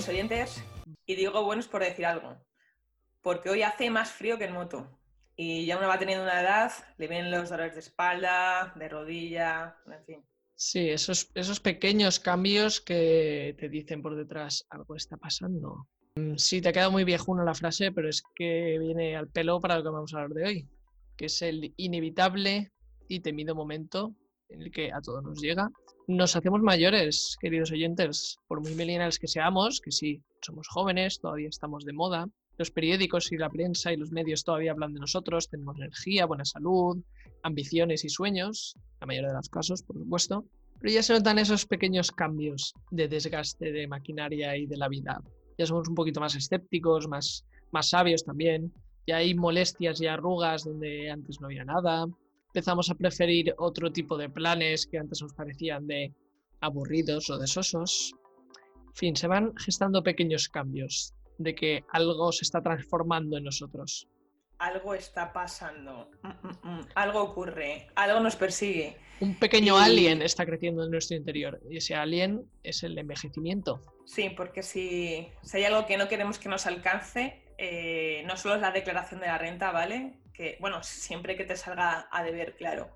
Queridos oyentes. Y digo buenos por decir algo, porque hoy hace más frío que en moto. Y ya uno va teniendo una edad, le vienen los dolores de espalda, de rodilla, en fin. Sí, esos, esos pequeños cambios que te dicen por detrás, algo está pasando. Mm, Sí, te ha quedado muy viejuna la frase, pero es que viene al pelo para lo que vamos a hablar de hoy, que es el inevitable y temido momento en el que a todos nos llega. Nos hacemos mayores, queridos oyentes, por muy millennials que seamos, que sí, somos jóvenes, todavía estamos de moda. Los periódicos y la prensa y los medios todavía hablan de nosotros, tenemos energía, buena salud, ambiciones y sueños, la mayoría de los casos, por supuesto. Pero ya se notan esos pequeños cambios de desgaste de maquinaria y de la vida. Ya somos un poquito más escépticos, más, más sabios también. Ya hay molestias y arrugas donde antes no había nada empezamos a preferir otro tipo de planes que antes nos parecían de aburridos o de sosos. En fin, se van gestando pequeños cambios de que algo se está transformando en nosotros. Algo está pasando, Mm, mm, mm. algo ocurre, algo nos persigue. Un pequeño Y- alien está creciendo en nuestro interior y ese alien es el envejecimiento. Sí, porque si, si hay algo que no queremos que nos alcance, eh, no solo es la declaración de la renta, ¿vale? Que, bueno, siempre que te salga a deber, claro.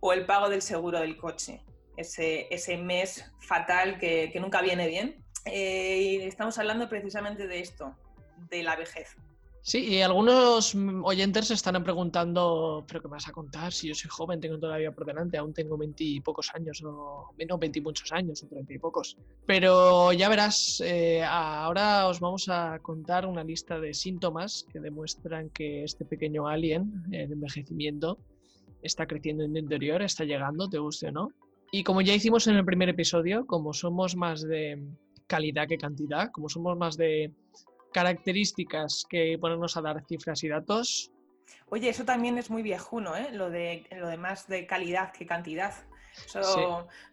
O el pago del seguro del coche, ese, ese mes fatal que, nunca viene bien. Eh, y estamos hablando precisamente de esto, de la vejez. Sí, y algunos mm, oyentes se estarán preguntando, ¿pero qué me vas a contar? Si yo soy joven, tengo todavía por delante, aún tengo veintipocos años, o no, veinte y muchos años, o treinta y pocos. Pero ya verás, eh, ahora os vamos a contar una lista de síntomas que demuestran que este pequeño alien, el envejecimiento, está creciendo en tu interior, está llegando, te guste o no. Y como ya hicimos en el primer episodio, como somos más de calidad que cantidad, como somos más de características que ponernos a dar cifras y datos. Oye, eso también es muy viejuno, ¿eh? Lo de, lo de más de calidad que cantidad. Eso Sí.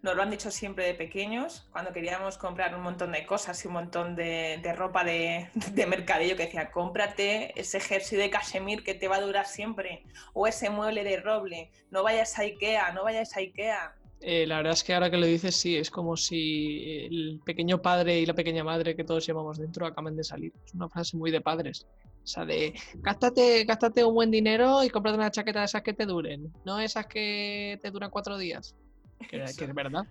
nos lo han dicho siempre de pequeños, cuando queríamos comprar un montón de cosas y un montón de, de ropa de, de mercadillo que decía, cómprate ese jersey de cachemir que te va a durar siempre, o ese mueble de roble, no vayas a Ikea, no vayas a Ikea. Eh, la verdad es que ahora que lo dices, sí, es como si el pequeño padre y la pequeña madre que todos llevamos dentro acaban de salir. Es una frase muy de padres. O sea, de gástate, gástate un buen dinero y cómprate una chaqueta de esas que te duren, no esas que te duran cuatro días. Que, es verdad.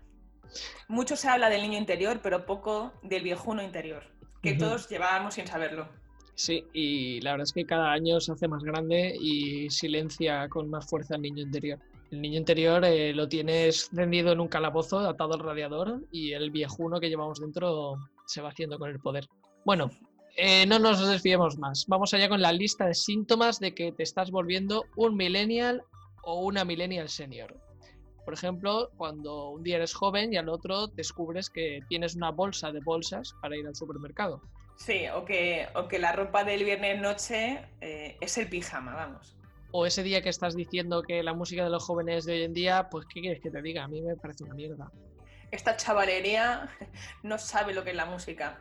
Mucho se habla del niño interior, pero poco del viejuno interior, que todos llevábamos sin saberlo. Sí, y la verdad es que cada año se hace más grande y silencia con más fuerza el niño interior. El niño interior eh, lo tienes tendido en un calabozo, atado al radiador, y el viejuno que llevamos dentro se va haciendo con el poder. Bueno, eh, no nos desviemos más. Vamos allá con la lista de síntomas de que te estás volviendo un millennial o una millennial senior. Por ejemplo, cuando un día eres joven y al otro descubres que tienes una bolsa de bolsas para ir al supermercado. Sí, o que, o que la ropa del viernes noche eh, es el pijama, vamos. O ese día que estás diciendo que la música de los jóvenes de hoy en día, pues ¿qué quieres que te diga? A mí me parece una mierda. Esta chavalería no sabe lo que es la música.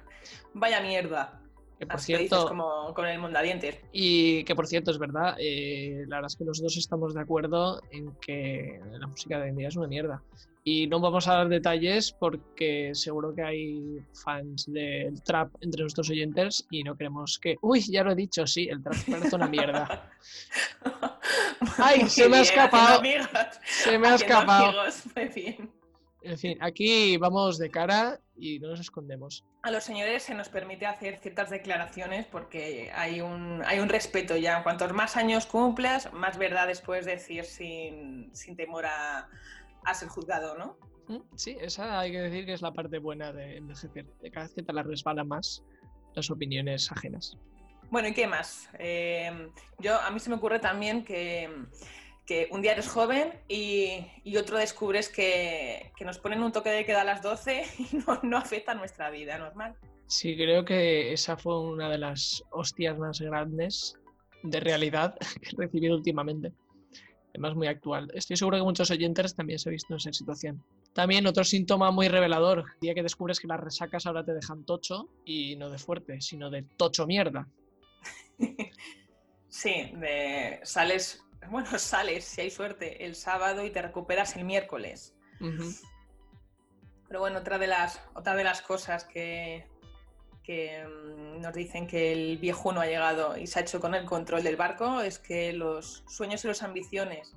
Vaya mierda. Que por Así lo dices cierto, como con el mondadientes. y que por cierto es verdad, eh, la verdad es que los dos estamos de acuerdo en que la música de hoy en día es una mierda. Y no vamos a dar detalles porque seguro que hay fans del trap entre nuestros oyentes y no queremos que... Uy, ya lo he dicho, sí, el trap parece una mierda. Ay, Muy se me ha escapado. Se me ha escapado. En fin, aquí vamos de cara y no nos escondemos. A los señores se nos permite hacer ciertas declaraciones porque hay un, hay un respeto ya. Cuantos más años cumplas, más verdades puedes decir sin, sin temor a, a ser juzgado, ¿no? Mm, Sí, esa hay que decir que es la parte buena de envejecer. Cada vez que te la resbala más, las opiniones ajenas. Bueno, ¿y qué más? Eh, yo, a mí se me ocurre también que, que un día eres joven y, y otro descubres que, que, nos ponen un toque de queda a las 12 y no, no afecta a nuestra vida normal. Sí, creo que esa fue una de las hostias más grandes de realidad que he recibido últimamente. Además, muy actual. Estoy seguro que muchos oyentes también se han visto en esa situación. También otro síntoma muy revelador, el día que descubres que las resacas ahora te dejan tocho y no de fuerte, sino de tocho mierda. Sí, de, sales, bueno, sales si hay suerte el sábado y te recuperas el miércoles. Uh -huh. Pero bueno, otra de las, otra de las cosas que, que um, nos dicen que el viejuno ha llegado y se ha hecho con el control del barco es que los sueños y las ambiciones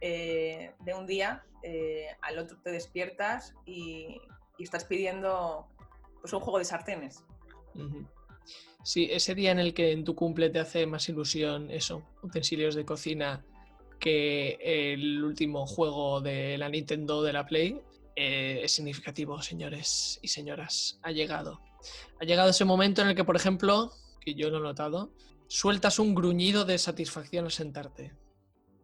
eh, de un día eh, al otro te despiertas y, y, estás pidiendo pues un juego de sartenes. Uh -huh. Sí, ese día en el que en tu cumple te hace más ilusión eso, utensilios de cocina, que el último juego de la Nintendo de la Play, eh, es significativo, señores y señoras. Ha llegado. Ha llegado ese momento en el que, por ejemplo, que yo lo he notado, sueltas un gruñido de satisfacción al sentarte.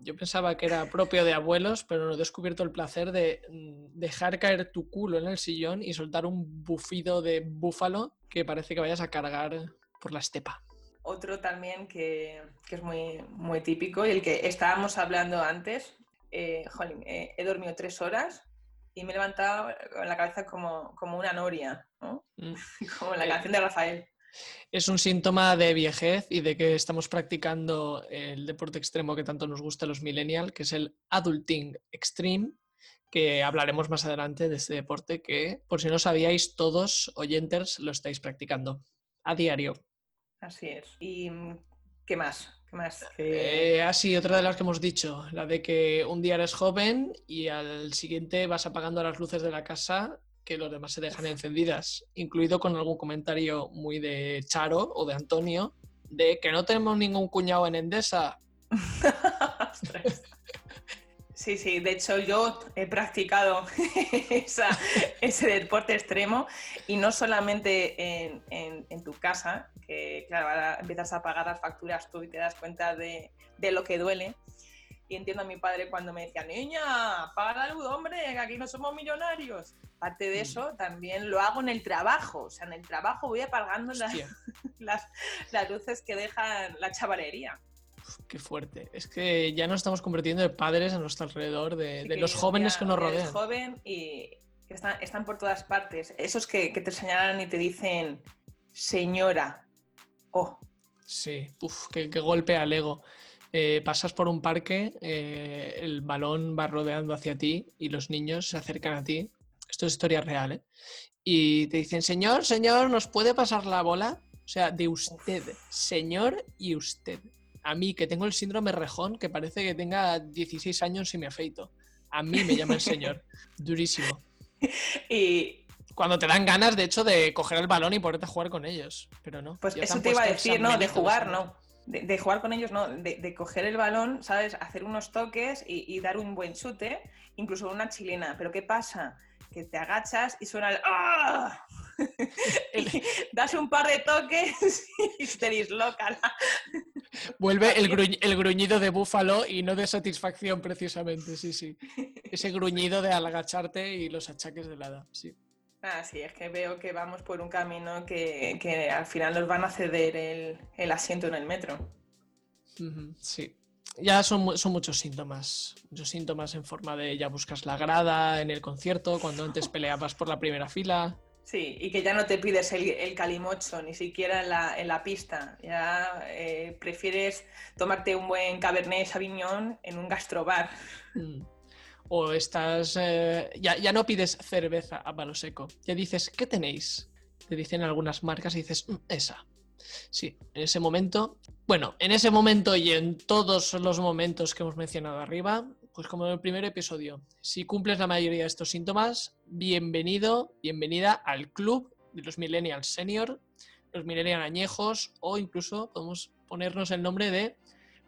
Yo pensaba que era propio de abuelos, pero no he descubierto el placer de mm, dejar caer tu culo en el sillón y soltar un bufido de búfalo que parece que vayas a cargar por la estepa. Otro también que, que es muy, muy típico y el que estábamos hablando antes, eh, jolín, eh, he dormido tres horas y me he levantado con la cabeza como, como una noria, ¿no? Mm. como la canción de Rafael. Es un síntoma de viejez y de que estamos practicando el deporte extremo que tanto nos gusta a los millennials, que es el adulting extreme, que hablaremos más adelante de este deporte que, por si no sabíais, todos oyentes lo estáis practicando a diario. Así es. ¿Y qué más? ¿Qué más? Eh, así, otra de las que hemos dicho, la de que un día eres joven y al siguiente vas apagando las luces de la casa que los demás se dejan encendidas, incluido con algún comentario muy de Charo o de Antonio, de que no tenemos ningún cuñado en Endesa. Sí, sí, de hecho yo he practicado ese deporte extremo y no solamente en, tu casa, que claro, ahora empiezas a pagar las facturas tú y te das cuenta de, lo que duele. Y entiendo a mi padre cuando me decía, niña, paga la luz, hombre, que aquí no somos millonarios. Aparte de eso, también lo hago en el trabajo. O sea, en el trabajo voy apagando las, las, las luces que dejan la chavalería qué fuerte. Es que ya nos estamos convirtiendo de padres a nuestro alrededor, de, sí, de los jóvenes que nos rodean. Eres joven y que están, están, por todas partes. Esos que, que, te señalan y te dicen, señora, oh. Sí, uf, qué, qué golpe al ego. Eh, pasas por un parque, eh, el balón va rodeando hacia ti y los niños se acercan a ti. Esto es historia real, ¿eh? Y te dicen, señor, señor, ¿nos puede pasar la bola? O sea, de usted, señor y usted a mí, que tengo el síndrome rejón, que parece que tenga 16 años y me afeito. A mí me llama el señor. Durísimo. Y cuando te dan ganas, de hecho, de coger el balón y ponerte a jugar con ellos. Pero no. Pues eso te iba a decir, no, de jugar, no. De, de, jugar con ellos, no. De, de, coger el balón, ¿sabes? Hacer unos toques y, y, dar un buen chute, incluso una chilena. Pero ¿qué pasa? Que te agachas y suena el ¡Ah! das un par de toques y te disloca. La... Vuelve el, gruñ el, gruñido de búfalo y no de satisfacción, precisamente, sí, sí. Ese gruñido de agacharte y los achaques de la sí. Ah, sí, es que veo que vamos por un camino que, que al final nos van a ceder el, el asiento en el metro. Uh -huh, sí. Ya son, son, muchos síntomas, muchos síntomas en forma de ya buscas la grada en el concierto, cuando antes peleabas por la primera fila. Sí, y que ya no te pides el, el calimocho, ni siquiera en la, en la pista. Ya eh, prefieres tomarte un buen Cabernet Sauvignon en un gastrobar. Mm. O estás. Eh, ya, ya, no pides cerveza a palo seco. Ya dices, ¿qué tenéis? Te dicen algunas marcas y dices, mm, esa. Sí, en ese momento. Bueno, en ese momento y en todos los momentos que hemos mencionado arriba, pues como en el primer episodio, si cumples la mayoría de estos síntomas, bienvenido, bienvenida al club de los millennials senior, los millennials añejos o incluso podemos ponernos el nombre de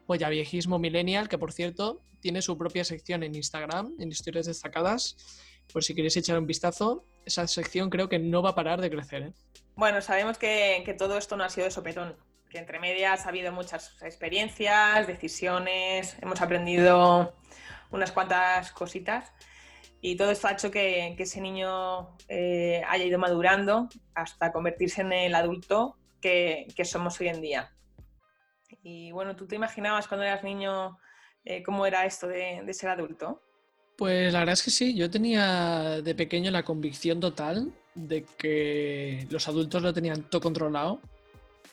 Viejismo Millennial, que por cierto tiene su propia sección en Instagram, en historias destacadas, por si queréis echar un vistazo, esa sección creo que no va a parar de crecer. ¿eh? Bueno, sabemos que, que todo esto no ha sido de sopetón, que entre medias ha habido muchas experiencias, decisiones, hemos aprendido unas cuantas cositas y todo esto ha hecho que, que ese niño eh, haya ido madurando hasta convertirse en el adulto que, que, somos hoy en día. Y bueno, ¿tú te imaginabas cuando eras niño eh, cómo era esto de, ser adulto? Pues la verdad es que sí, yo tenía de pequeño la convicción total de que los adultos lo tenían todo controlado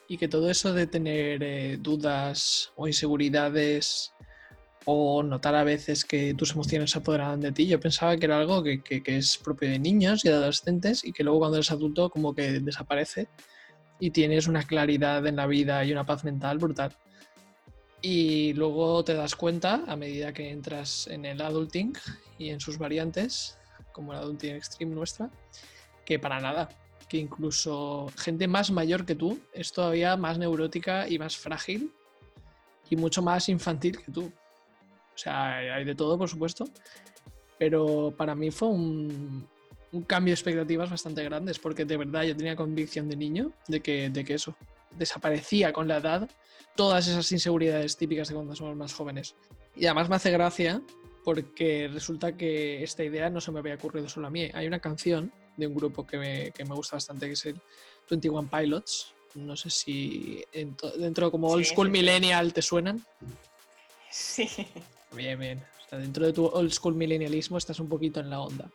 y que todo eso de tener eh, dudas o inseguridades o notar a veces que tus emociones se apoderaban de ti, yo pensaba que era algo que, que, que, es propio de niños y de adolescentes y que luego cuando eres adulto como que desaparece y tienes una claridad en la vida y una paz mental brutal. Y luego te das cuenta a medida que entras en el adulting y en sus variantes, como el adulting extreme nuestra, que para nada, que incluso gente más mayor que tú es todavía más neurótica y más frágil y mucho más infantil que tú. O sea, hay de todo, por supuesto, pero para mí fue un, un cambio de expectativas bastante grandes, porque de verdad yo tenía convicción de niño de que, de que eso desaparecía con la edad todas esas inseguridades típicas de cuando somos más jóvenes. Y además me hace gracia porque resulta que esta idea no se me había ocurrido solo a mí. Hay una canción de un grupo que me, que me gusta bastante, que es el 21 Pilots. No sé si dentro como Old School sí, Millennial sí. te suenan. Sí. Bien, bien. O sea, dentro de tu Old School Millennialismo estás un poquito en la onda.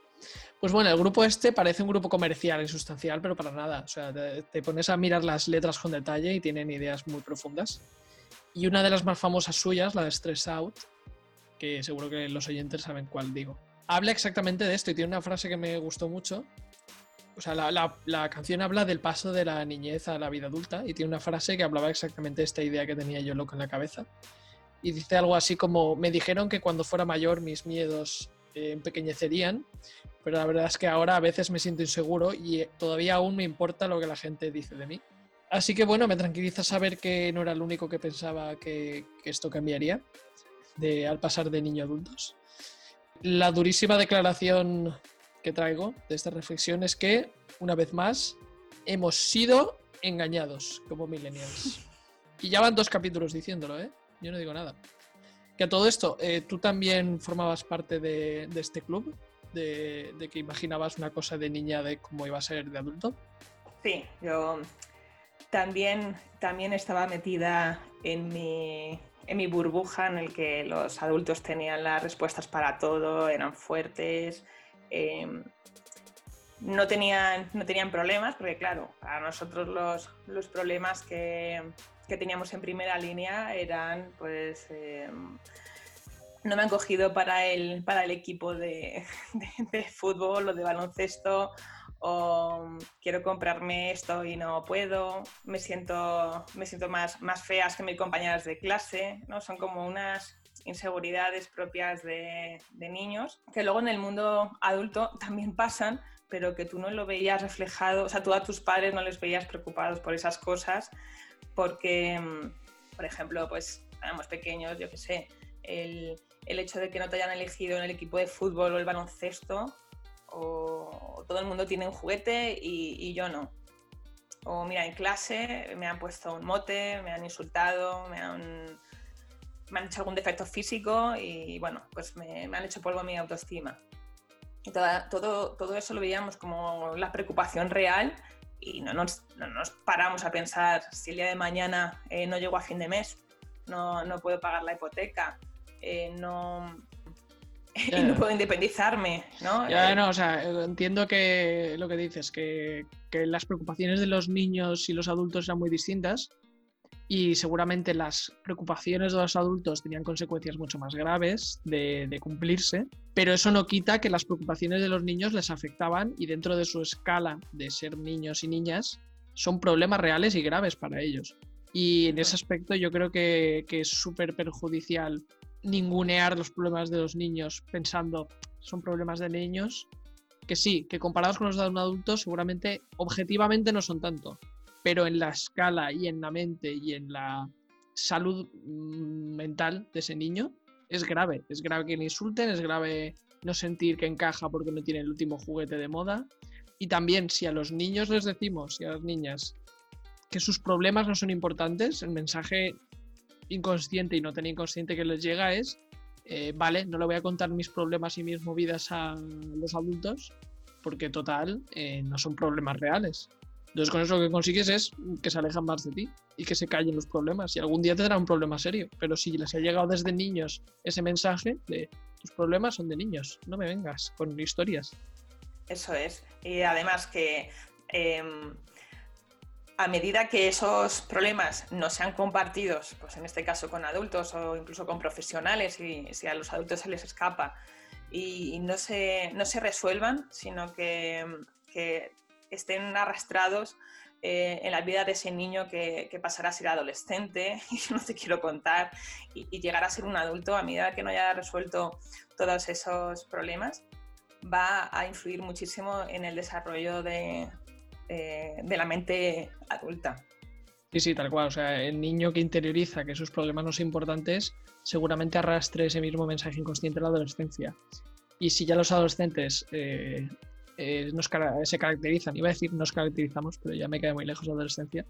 Pues bueno, el grupo este parece un grupo comercial y sustancial, pero para nada. O sea, te, te, pones a mirar las letras con detalle y tienen ideas muy profundas. Y una de las más famosas suyas, la de Stress Out, que seguro que los oyentes saben cuál digo. Habla exactamente de esto y tiene una frase que me gustó mucho. O sea, la, la, canción habla del paso de la niñez a la vida adulta y tiene una frase que hablaba exactamente de esta idea que tenía yo loco en la cabeza. Y dice algo así como, me dijeron que cuando fuera mayor mis miedos empequeñecerían, pero la verdad es que ahora a veces me siento inseguro y todavía aún me importa lo que la gente dice de mí. Así que bueno, me tranquiliza saber que no era el único que pensaba que, que esto cambiaría de, al pasar de niño a adultos. La durísima declaración que traigo de esta reflexión es que, una vez más, hemos sido engañados como millennials. Y ya van dos capítulos diciéndolo, ¿eh? Yo no digo nada. Que a todo esto, eh, ¿tú también formabas parte de, este club? De, que imaginabas una cosa de niña de cómo iba a ser de adulto? Sí, yo también, también estaba metida en mi, en mi burbuja en el que los adultos tenían las respuestas para todo, eran fuertes, eh, no, tenían, no tenían problemas, porque claro, para nosotros los, los problemas que, que teníamos en primera línea eran, pues, eh, no me han cogido para el, para el equipo de, fútbol o de baloncesto, o quiero comprarme esto y no puedo, me siento, me siento más, más feas que mis compañeras de clase, ¿no? Son como unas inseguridades propias de, de niños, que luego en el mundo adulto también pasan, pero que tú no lo veías reflejado, o sea, tú a tus padres no les veías preocupados por esas cosas, porque, mm, por ejemplo, pues éramos pequeños, yo qué sé, el, el, hecho de que no te hayan elegido en el equipo de fútbol o el baloncesto, o, todo el mundo tiene un juguete y, y, yo no. O mira, en clase me han puesto un mote, me han insultado, me han, me han hecho algún defecto físico y bueno, pues me, me han hecho polvo mi autoestima. Y toda, todo, todo eso lo veíamos como la preocupación real y no nos, no nos, paramos a pensar si el día de mañana eh, no llego a fin de mes, no, no puedo pagar la hipoteca, eh, no, no puedo independizarme, ¿no? Ya, no, o sea, entiendo que lo que dices, que, que, las preocupaciones de los niños y los adultos eran muy distintas y seguramente las preocupaciones de los adultos tenían consecuencias mucho más graves de, de cumplirse, pero eso no quita que las preocupaciones de los niños les afectaban y dentro de su escala de ser niños y niñas son problemas reales y graves para ellos. Y en ese aspecto yo creo que, que es súper perjudicial ningunear los problemas de los niños pensando son problemas de niños, que sí, que comparados con los de un adulto seguramente objetivamente no son tanto, pero en la escala y en la mente y en la salud mm, mental de ese niño es grave. Es grave que le insulten, es grave no sentir que encaja porque no tiene el último juguete de moda. Y también si a los niños les decimos y a las niñas que sus problemas no son importantes, el mensaje inconsciente y no tan inconsciente que les llega es, eh, vale, no le voy a contar mis problemas y mis movidas a los adultos, porque total, eh, no son problemas reales. Entonces con eso lo que consigues es que se alejan más de ti y que se callen los problemas. Y algún día tendrá un problema serio. Pero si les ha llegado desde niños ese mensaje de tus problemas son de niños, no me vengas con historias. Eso es. Y además que em, a medida que esos problemas no sean compartidos, pues en este caso con adultos o incluso con profesionales, y si a los adultos se les escapa y no se, no se resuelvan, sino que, estén arrastrados eh, en la vida de ese niño que, pasará a ser adolescente, y no te quiero contar, y, llegar a ser un adulto a medida que no haya resuelto todos esos problemas, va a influir muchísimo en el desarrollo de, eh, de la mente adulta. Sí, sí, tal cual. O sea, el niño que interioriza que sus problemas no son importantes, seguramente arrastre ese mismo mensaje inconsciente en la adolescencia. Y si ya los adolescentes eh, eh, se caracterizan, iba a decir nos caracterizamos, pero ya me quedé muy lejos de la adolescencia.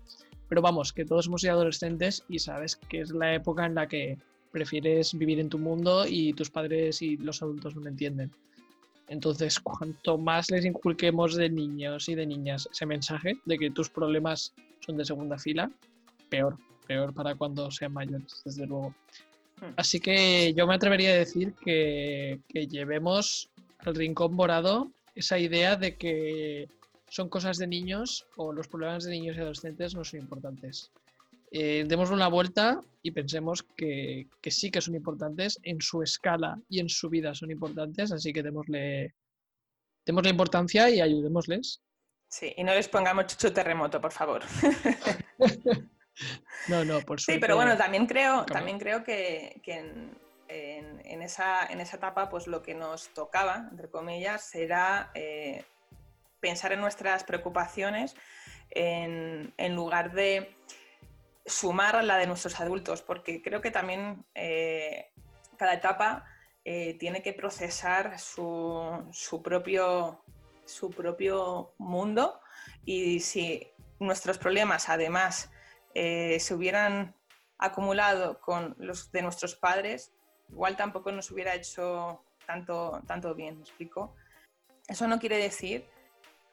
Pero vamos, que todos hemos sido adolescentes y sabes que es la época en la que prefieres vivir en tu mundo y tus padres y los adultos no lo entienden. Entonces, cuanto más les inculquemos de niños y de niñas ese mensaje de que tus problemas son de segunda fila, peor, peor para cuando sean mayores, desde luego. Hmm. Así que yo me atrevería a decir que, que llevemos al rincón morado esa idea de que son cosas de niños o los problemas de niños y adolescentes no son importantes eh, demos una vuelta y pensemos que, sí que son importantes, en su escala y en su vida son importantes, así que démosle, la importancia y ayudémosles. Sí, y no les pongamos chucho terremoto, por favor. no, no, por suerte. Sí, pero bueno, también creo, también creo que, en, esa, en esa etapa, pues lo que nos tocaba, entre comillas, será eh, pensar en nuestras preocupaciones en, en lugar de sumar a la de nuestros adultos, porque creo que también eh, cada etapa eh, tiene que procesar su, propio, su propio mundo y si nuestros problemas además se hubieran acumulado con los de nuestros padres, igual tampoco nos hubiera hecho tanto, tanto bien, ¿me explico? Eso no quiere decir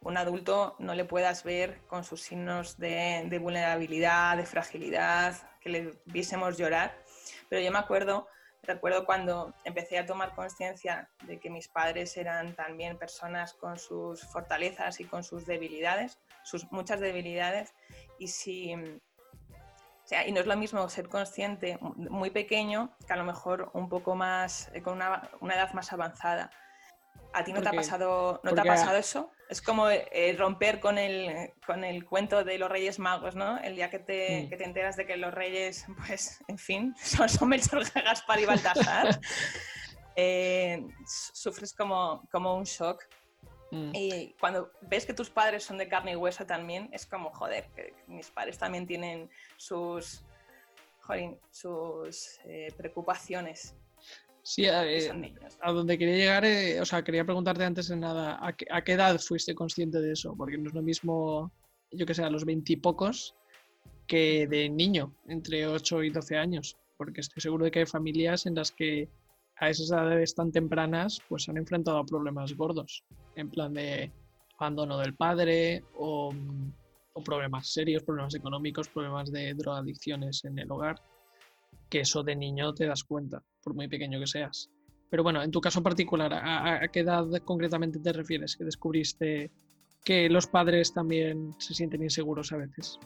un adulto no le puedas ver con sus signos de, vulnerabilidad, de fragilidad, que le viésemos llorar. Pero yo me acuerdo, recuerdo cuando empecé a tomar conciencia de que mis padres eran también personas con sus fortalezas y con sus debilidades, sus muchas debilidades, y si y no es lo mismo ser consciente muy pequeño que a lo mejor un poco más, eh, con una, una edad más avanzada. ¿A ti no te ha pasado, no te ha pasado eso? Es como eh, romper con el, con el cuento de los Reyes Magos, ¿no? El día que te, mm. que te enteras de que los Reyes, pues, en fin, son, son Melchor, Gaspar y Baltasar, eh, sufres como, como un shock. Mm. Y cuando ves que tus padres son de carne y hueso también, es como, joder, que mis padres también tienen sus, joder, sus eh, preocupaciones. Sí, eh, a, donde quería llegar, eh, o sea, quería preguntarte antes de nada, ¿a qué, edad fuiste consciente de eso? Porque no es lo mismo, yo que sé, a los veintipocos que de niño, entre 8 y 12 años, porque estoy seguro de que hay familias en las que a esas edades tan tempranas pues han enfrentado a problemas gordos, en plan de abandono del padre o, o problemas serios, problemas económicos, problemas de drogadicciones en el hogar que eso de niño te das cuenta, por muy pequeño que seas. Pero bueno, en tu caso particular, ¿a, qué edad concretamente te refieres que descubriste que los padres también se sienten inseguros a veces?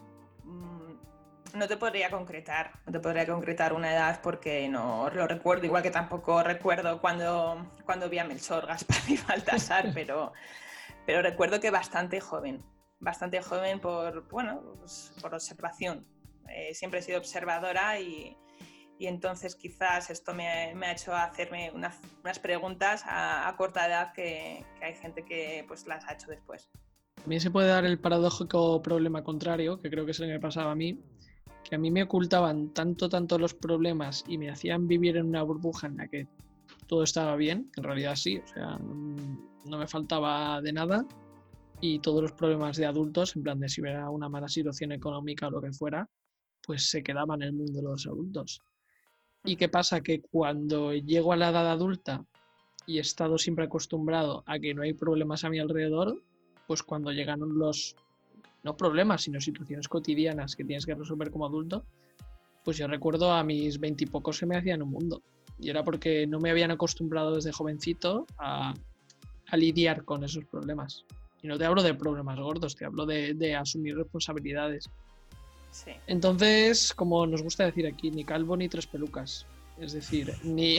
No te podría concretar, no te podría concretar una edad porque no lo recuerdo, igual que tampoco recuerdo cuando, cuando vi a Melchor, Gaspar y Baltasar, pero, pero recuerdo que bastante joven, bastante joven por, bueno, pues, por observación. Eh, siempre he sido observadora y, y entonces quizás esto me, ha hecho hacerme unas, preguntas a, corta edad que, hay gente que pues las ha hecho después. También se puede dar el paradójico problema contrario, que creo que es el que me pasaba a mí, que a mí me ocultaban tanto, tanto los problemas y me hacían vivir en una burbuja en la que todo estaba bien, en realidad sí, o sea, no me faltaba de nada y todos los problemas de adultos, en plan de si hubiera una mala situación económica o lo que fuera, pues se quedaban en el mundo de los adultos. ¿Y qué pasa? Que cuando llego a la edad adulta y he estado siempre acostumbrado a que no hay problemas a mi alrededor, pues cuando llegan los, no problemas, sino situaciones cotidianas que tienes que resolver como adulto, pues yo recuerdo a mis veintipocos se me hacían un mundo. Y era porque no me habían acostumbrado desde jovencito a, a lidiar con esos problemas. Y no te hablo de problemas gordos, te hablo de, asumir responsabilidades. Entonces, como nos gusta decir aquí, ni calvo ni tres pelucas. Es decir, ni,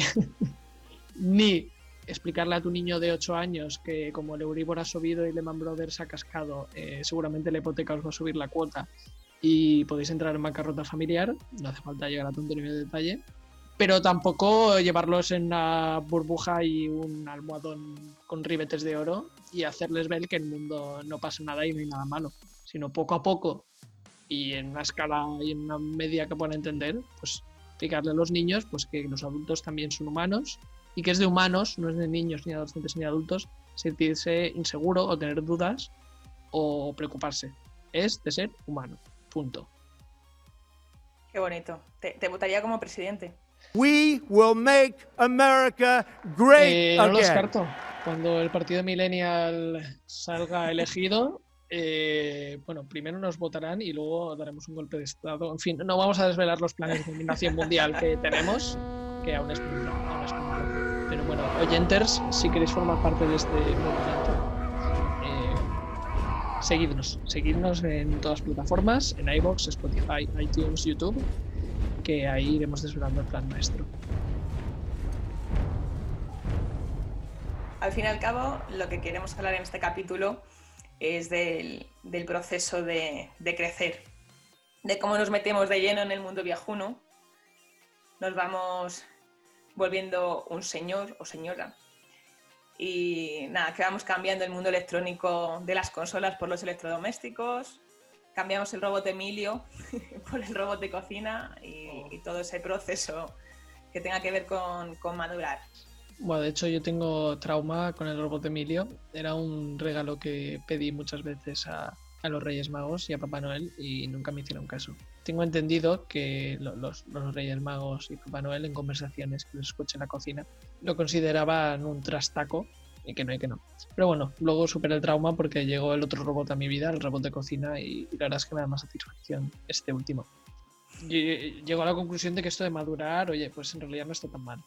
ni explicarle a tu niño de 8 años que como el Euribor ha subido y Lehman Brothers ha cascado, eh, seguramente la hipoteca os va a subir la cuota y podéis entrar en bancarrota familiar, no hace falta llegar a tanto nivel de detalle, pero tampoco llevarlos en una burbuja y un almohadón con ribetes de oro y hacerles ver que el mundo no pasa nada y no hay nada malo, sino poco a poco y en una escala y en una media que puedan entender, pues explicarle a los niños pues que los adultos también son humanos y que es de humanos, no es de niños ni adolescentes ni adultos, sentirse inseguro o tener dudas o preocuparse. Es de ser humano. Punto. Qué bonito. Te, votaría como presidente. We will make America great eh, no lo descarto. Cuando el partido millennial salga elegido, eh, bueno, primero nos votarán y luego daremos un golpe de estado. En fin, no vamos a desvelar los planes de dominación mundial que tenemos, que aún es, Pero bueno, oyenters, si queréis formar parte de este movimiento, seguidnos, seguidnos en todas las plataformas, en iBox, Spotify, iTunes, YouTube, que ahí iremos desvelando el plan maestro. Al fin y al cabo, lo que queremos hablar en este capítulo es del, proceso de, de, crecer, de cómo nos metemos de lleno en el mundo viajuno, nos vamos volviendo un señor o señora y nada, que vamos cambiando el mundo electrónico de las consolas por los electrodomésticos, cambiamos el robot Emilio por el robot de cocina y, oh. todo ese proceso que tenga que ver con, con, madurar. Bueno, de hecho yo tengo trauma con el robot Emilio. Era un regalo que pedí muchas veces a, a los Reyes Magos y a Papá Noel y nunca me hicieron caso. Tengo entendido que los, los, Reyes Magos y Papá Noel en conversaciones que les escuché en la cocina lo consideraban un trastaco y que no hay que no. Pero bueno, luego superé el trauma porque llegó el otro robot a mi vida, el robot de cocina, y, la verdad es que me da más satisfacción este último. Y, llego a la conclusión de que esto de madurar, oye, pues en realidad no está tan mal.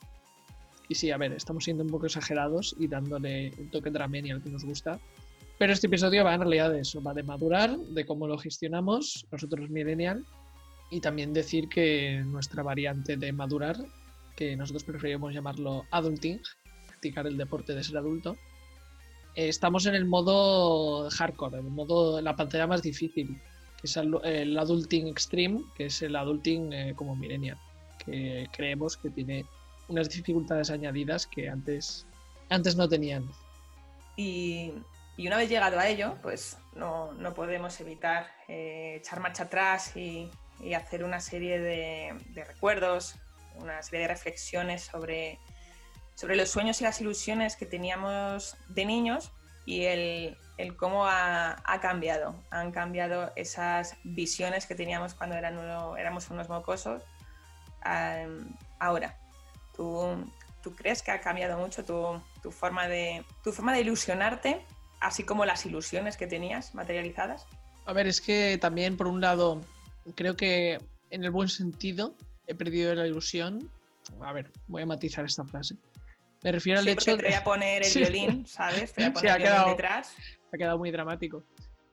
Y sí, a ver, estamos siendo un poco exagerados y dándole un toque y al que nos gusta, pero este episodio va en realidad de eso, va de madurar, de cómo lo gestionamos nosotros millennial y también decir que nuestra variante de madurar, que nosotros preferimos llamarlo adulting, practicar el deporte de ser adulto, eh, estamos en el modo hardcore, el modo la pantalla más difícil, que es el, adulting extreme, que es el adulting eh, como millennial, que creemos que tiene unas dificultades añadidas que antes, antes no tenían. Y y una vez llegado a ello, pues no, podemos evitar eh, echar marcha atrás y, hacer una serie de, recuerdos, una serie de reflexiones sobre, sobre los sueños y las ilusiones que teníamos de niños y el, cómo ha, cambiado. Han cambiado esas visiones que teníamos cuando eran éramos unos mocosos. ahora, ¿tú, ¿tú, crees que ha cambiado mucho tu, tu, forma, de, tu forma de ilusionarte así como las ilusiones que tenías materializadas? A ver, es que también, por un lado, creo que en el buen sentido he perdido la ilusión. A ver, voy a matizar esta frase. Me refiero al hecho de. Te voy a poner el violín, ¿sabes? Te voy a poner el violín detrás. Ha quedado muy dramático.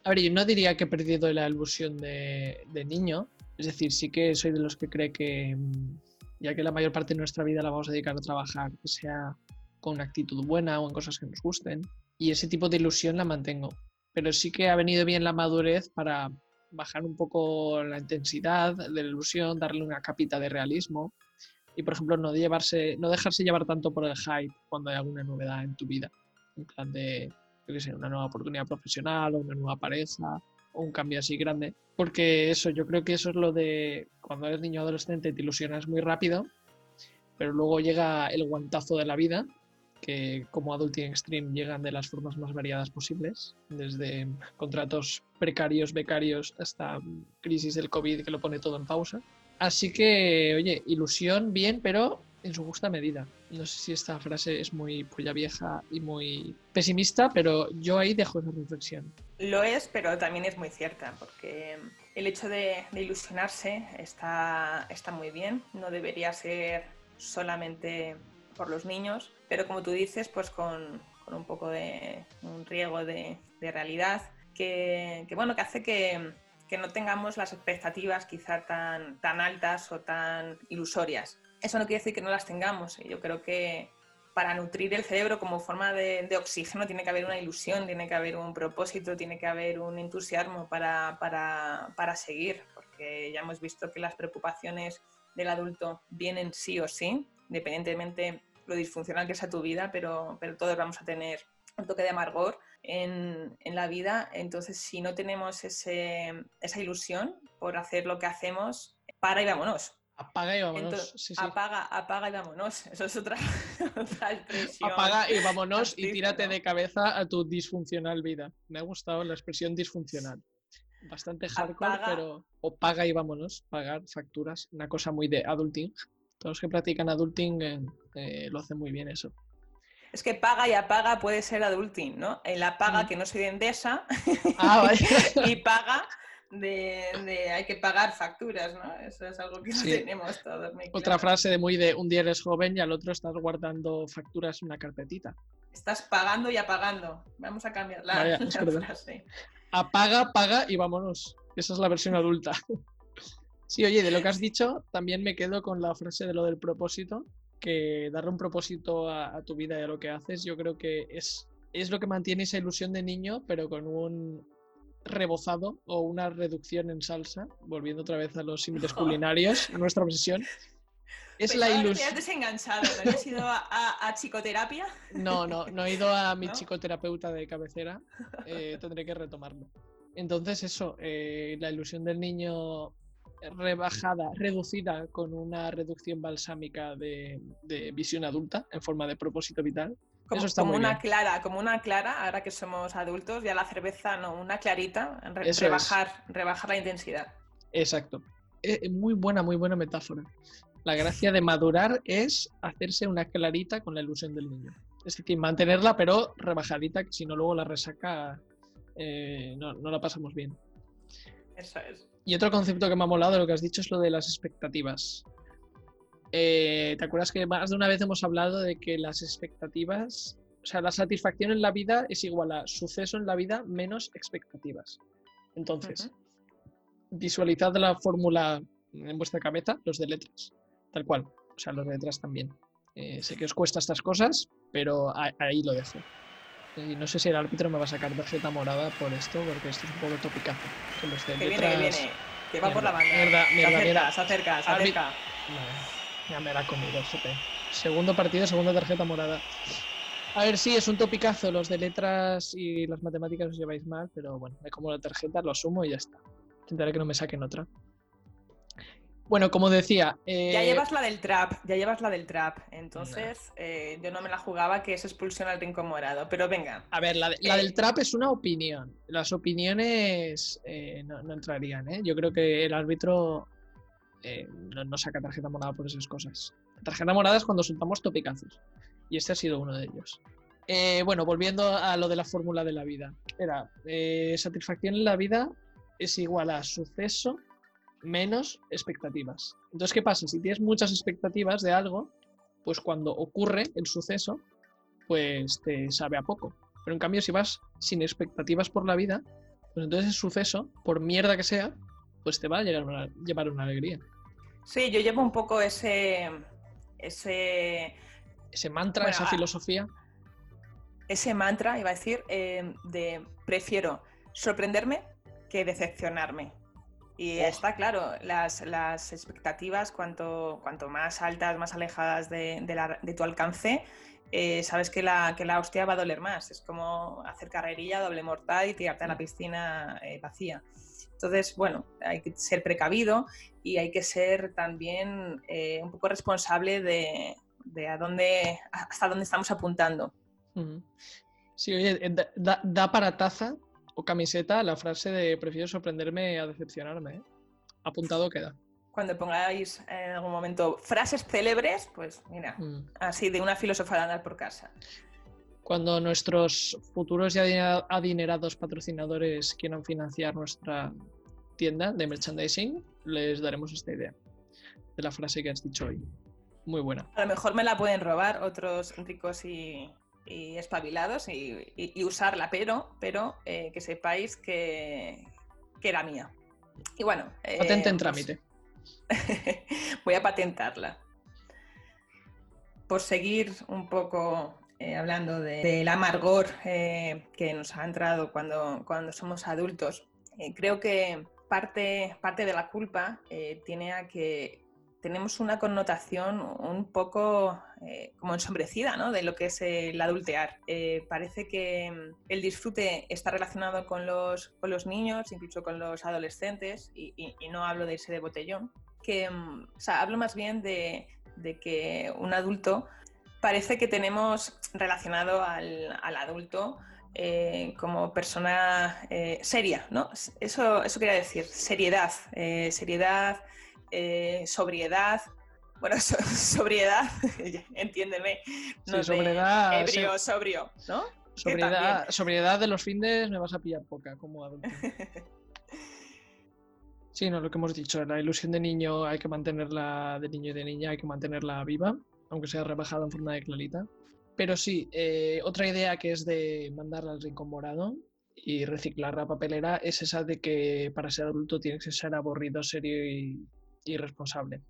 A ver, yo no diría que he perdido la ilusión de, de niño. Es decir, sí que soy de los que cree que, mm, ya que la mayor parte de nuestra vida la vamos a dedicar a trabajar, que sea con una actitud buena o en cosas que nos gusten, y ese tipo de ilusión la mantengo. Pero sí que ha venido bien la madurez para bajar un poco la intensidad de la ilusión, darle una capita de realismo y, por ejemplo, no, llevarse, no dejarse llevar tanto por el hype cuando hay alguna novedad en tu vida. En plan de, yo qué sé, una nueva oportunidad profesional o una nueva pareja o un cambio así grande. Porque eso, yo creo que eso es lo de cuando eres niño adolescente te ilusionas muy rápido pero luego llega el guantazo de la vida, que como Adulting Extreme llegan de las formas más variadas posibles, desde contratos precarios, becarios, hasta crisis del COVID que lo pone todo en pausa. Así que, oye, ilusión bien, pero en su justa medida. No sé si esta frase es muy polla vieja y muy pesimista, pero yo ahí dejo esa reflexión. Lo es, pero también es muy cierta, porque el hecho de, ilusionarse está, está muy bien, no debería ser solamente por los niños, pero como tú dices, pues con, un poco de un riego de, realidad que, bueno, que hace que, que, no tengamos las expectativas quizá tan, tan altas o tan ilusorias. Eso no quiere decir que no las tengamos. Yo creo que para nutrir el cerebro como forma de, oxígeno tiene que haber una ilusión, tiene que haber un propósito, tiene que haber un entusiasmo para, para, para seguir, porque ya hemos visto que las preocupaciones del adulto vienen sí o sí, independientemente lo disfuncional que sea tu vida, pero, pero todos vamos a tener un toque de amargor en, en la vida. Entonces, si no tenemos ese, esa ilusión por hacer lo que hacemos, para y vámonos. Apaga y vámonos. Apaga, apaga y vámonos. Eso es otra, expresión. Apaga y vámonos y tírate de cabeza a tu disfuncional vida. Me ha gustado la expresión disfuncional. Bastante hardcore, pero o paga y vámonos. Pagar facturas, una cosa muy de adulting. Todos los que practican adulting eh, eh, lo hacen muy bien eso. Es que paga y apaga puede ser adulting, ¿no? El apaga mm. que no soy de Endesa ah, y paga de, hay que pagar facturas, ¿no? Eso es algo que no tenemos todos. Otra frase de muy de un día eres joven y al otro estás guardando facturas en una carpetita. Estás pagando y apagando. Vamos a cambiar la, frase. Apaga, paga y vámonos. Esa es la versión adulta. Sí, oye, de lo que has dicho, también me quedo con la frase de lo del propósito, que darle un propósito a, a tu vida y a lo que haces, yo creo que es, es lo que mantiene esa ilusión de niño, pero con un, rebozado o una reducción en salsa, volviendo otra vez a los símiles culinarios, nuestra obsesión. Es la ilusión. desenganchado, ¿no has ido a, psicoterapia? No, no, no he ido a mi psicoterapeuta de cabecera, eh, tendré que retomarlo. Entonces, eso, eh, la ilusión del niño rebajada, reducida con una reducción balsámica de, de visión adulta en forma de propósito vital, como, Eso está una clara, como una clara, ahora que somos adultos, ya la cerveza no, una clarita, rebajar, rebajar la intensidad. Exacto. Es muy buena, muy buena metáfora. La gracia de madurar es hacerse una clarita con la ilusión del niño. Es decir, mantenerla, pero rebajadita, que si no luego la resaca eh, no, no la pasamos bien. Eso es. Y otro concepto que me ha molado de lo que has dicho es lo de las expectativas. Eh, ¿Te acuerdas que más de una vez hemos hablado de que las expectativas, o sea, la satisfacción en la vida es igual a suceso en la vida menos expectativas? Entonces, visualizad la fórmula en vuestra cabeza, los de letras, tal cual, o sea, los de letras también. Eh, sé que os cuesta estas cosas, pero ahí lo dejo. Y no sé si el árbitro me va a sacar tarjeta morada por esto, porque esto es un poco topicazo. Que los de que viene, que viene. Que va por la banda. Mierda, mierda, se acerca, se acerca. Ya me la ha comido, Segundo partido, segunda tarjeta morada. A ver, sí, es un topicazo. Los de letras y las matemáticas os lleváis mal, pero bueno, me como la tarjeta, lo asumo y ya está. Intentaré que no me saquen otra. Bueno, como decía. Eh, ya llevas la del trap, ya llevas la del trap. Entonces, eh, yo no me la jugaba que es expulsión al rincón morado. Pero venga. A ver, la, eh, del trap es una opinión. Las opiniones no, no, entrarían, ¿eh? Yo creo que el árbitro eh, no, saca tarjeta morada por esas cosas. tarjeta morada es cuando soltamos topicazos. Y este ha sido uno de ellos. Eh, bueno, volviendo a lo de la fórmula de la vida. Era, eh, satisfacción en la vida es igual a suceso menos expectativas. Entonces, ¿qué pasa? Si tienes muchas expectativas de algo, pues cuando ocurre el suceso, pues te sabe a poco. Pero en cambio, si vas sin expectativas por la vida, pues entonces el suceso, por mierda que sea, pues te va a llegar llevar una alegría. Sí, yo llevo un poco ese. ese. ese mantra, esa filosofía. Ese mantra, iba a decir, eh, de prefiero sorprenderme que decepcionarme. Y Oh. está claro, las, las expectativas, cuanto, cuanto más altas, más alejadas de, de la- de tu alcance, eh, sabes que la, que la hostia va a doler más. Es como hacer carrerilla, doble mortal y tirarte a la piscina eh, vacía. Entonces, bueno, hay que ser precavido y hay que ser también eh, un poco responsable de, de a dónde, hasta dónde estamos apuntando. Sí, oye, eh, da para taza o camiseta la frase de prefiero sorprenderme a decepcionarme. ¿eh? Apuntado queda. Cuando pongáis en algún momento frases célebres, pues mira, Mm. así de una filósofa de andar por casa. Cuando nuestros futuros y adinerados patrocinadores quieran financiar nuestra tienda de merchandising, les daremos esta idea de la frase que has dicho hoy. Muy buena. A lo mejor me la pueden robar otros ricos y, y espabilados y, y- y usarla, pero, pero eh, que sepáis que, que era mía. Y bueno. eh, Patente en pues, trámite. voy a patentarla. Por seguir un poco eh, hablando de- del amargor que nos ha entrado cuando, cuando somos adultos, creo que parte, parte de la culpa tiene a que tenemos una connotación un poco eh, como ensombrecida ¿no? de lo que es el adultear. Eh, parece que mm, el disfrute está relacionado con los, con los niños, incluso con los adolescentes, y, y- y no hablo de irse de botellón, que, mm, o sea, hablo más bien de, de que un adulto parece que tenemos relacionado al, al adulto eh, como persona eh, seria, ¿no? Eso, eso quería decir, seriedad, eh, seriedad, eh, sobriedad. Bueno, so- sobriedad, entiéndeme, no Sí, sobriedad, ebrio, sobrio, ¿no? Sobriedad, sobriedad de los findes me vas a pillar poca como adulto. Sí, no, lo que hemos dicho, la ilusión de niño hay que mantenerla de niño y de niña, hay que mantenerla viva, aunque sea rebajada en forma de clarita. Pero sí, eh, otra idea que es de mandarla al rincón morado y reciclar la papelera es esa de que para ser adulto tienes que ser aburrido, serio y, y responsable.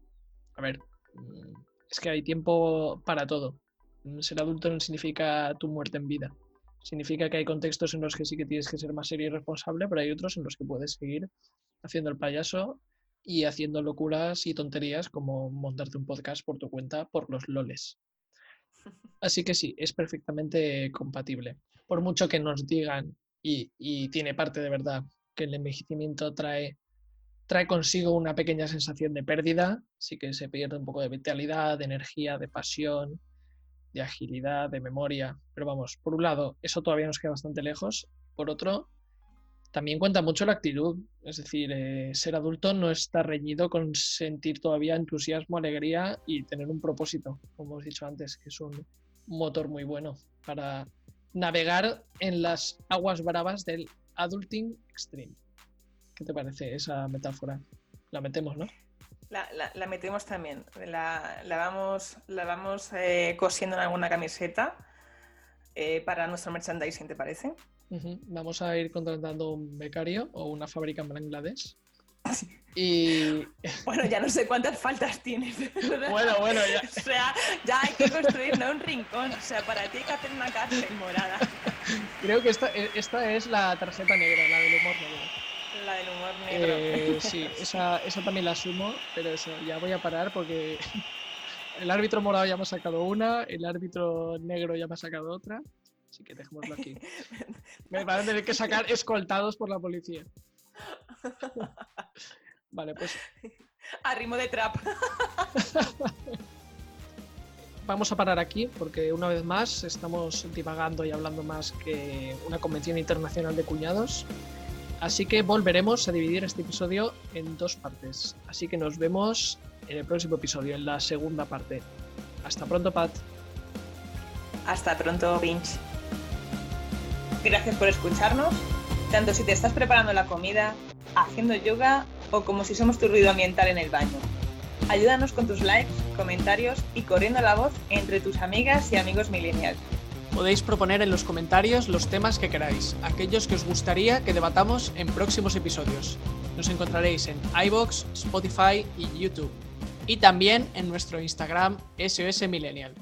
A ver, mm, es que hay tiempo para todo. Mm, Ser adulto no significa tu muerte en vida. Significa que hay contextos en los que sí que tienes que ser más serio y responsable, pero hay otros en los que puedes seguir haciendo el payaso y haciendo locuras y tonterías como montarte un podcast por tu cuenta por los loles. Así que sí, es perfectamente compatible. Por mucho que nos digan, y, y tiene parte de verdad, que el envejecimiento trae, trae consigo una pequeña sensación de pérdida, sí que se pierde un poco de vitalidad, de energía, de pasión, de agilidad, de memoria. Pero vamos, por un lado, eso todavía nos queda bastante lejos. Por otro, también cuenta mucho la actitud. Es decir, eh, ser adulto no está reñido con sentir todavía entusiasmo, alegría y tener un propósito, como hemos dicho antes, que es un motor muy bueno para navegar en las aguas bravas del adulting extreme. ¿Qué te parece esa metáfora? La metemos, ¿no? La, la- la metemos también, la, la vamos, la vamos eh, cosiendo en alguna camiseta eh, para nuestro merchandising, ¿te parece? Vamos a ir contratando un becario o una fábrica en Bangladesh. Y Bueno, ya no sé cuántas faltas tienes. bueno, bueno, ya. O sea, ya hay que construir ¿no? un rincón. O sea, para ti hay que hacer una cárcel morada. Creo que esta, e- esta es la tarjeta negra, la del humor negro. La del humor negro. Eh, sí, esa, esa también la asumo, pero eso, ya voy a parar porque el árbitro morado ya me ha sacado una, el árbitro negro ya me ha sacado otra, así que dejémoslo aquí. Me van a tener que sacar escoltados por la policía. Vale, pues A ritmo de trap. vamos a parar aquí porque una vez más estamos divagando y hablando más que una convención internacional de cuñados. Así que volveremos a dividir este episodio en dos partes. Así que nos vemos en el próximo episodio, en la segunda parte. Hasta pronto, Pat. Hasta pronto, Vinch. Gracias por escucharnos, tanto si te estás preparando la comida, haciendo yoga o como si somos tu ruido ambiental en el baño. Ayúdanos con tus likes, comentarios y corriendo la voz entre tus amigas y amigos millennials. Podéis proponer en los comentarios los temas que queráis, aquellos que os gustaría que debatamos en próximos episodios. Nos encontraréis en iBox, Spotify y YouTube. Y también en nuestro Instagram SOS Millennial.